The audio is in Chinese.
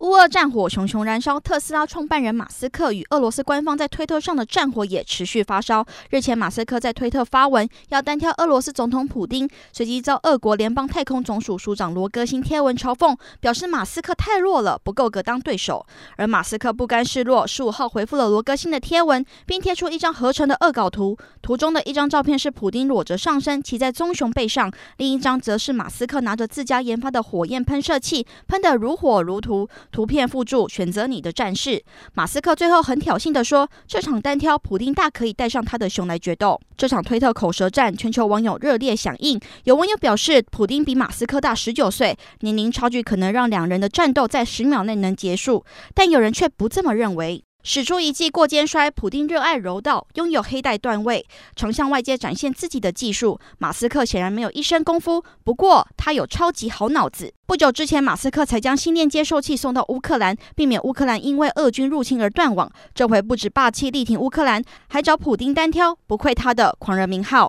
乌俄战火熊熊燃烧，特斯拉创办人马斯克与俄罗斯官方在推特上的战火也持续发烧。日前，马斯克在推特发文要单挑俄罗斯总统普丁，随即遭俄国联邦太空总署署长罗戈辛贴文嘲讽，表示马斯克太弱了，不够格当对手。而马斯克不甘示弱，十五号回复了罗戈辛的贴文，并贴出一张合成的恶搞图。图中的一张照片是普丁裸着上身骑在棕熊背上，另一张则是马斯克拿着自家研发的火焰喷射器，喷得如火如荼。图片附注：选择你的战士。马斯克最后很挑衅地说：“这场单挑，普丁大可以带上他的熊来决斗。”这场推特口舌战，全球网友热烈响应。有网友表示，普丁比马斯克大十九岁，年龄差距可能让两人的战斗在十秒内能结束。但有人却不这么认为。使出一记过肩摔，普丁热爱柔道，拥有黑带段位，常向外界展现自己的技术。马斯克显然没有一身功夫，不过他有超级好脑子。不久之前，马斯克才将心电接收器送到乌克兰，避免乌克兰因为俄军入侵而断网。这回不止霸气力挺乌克兰，还找普丁单挑，不愧他的狂人名号。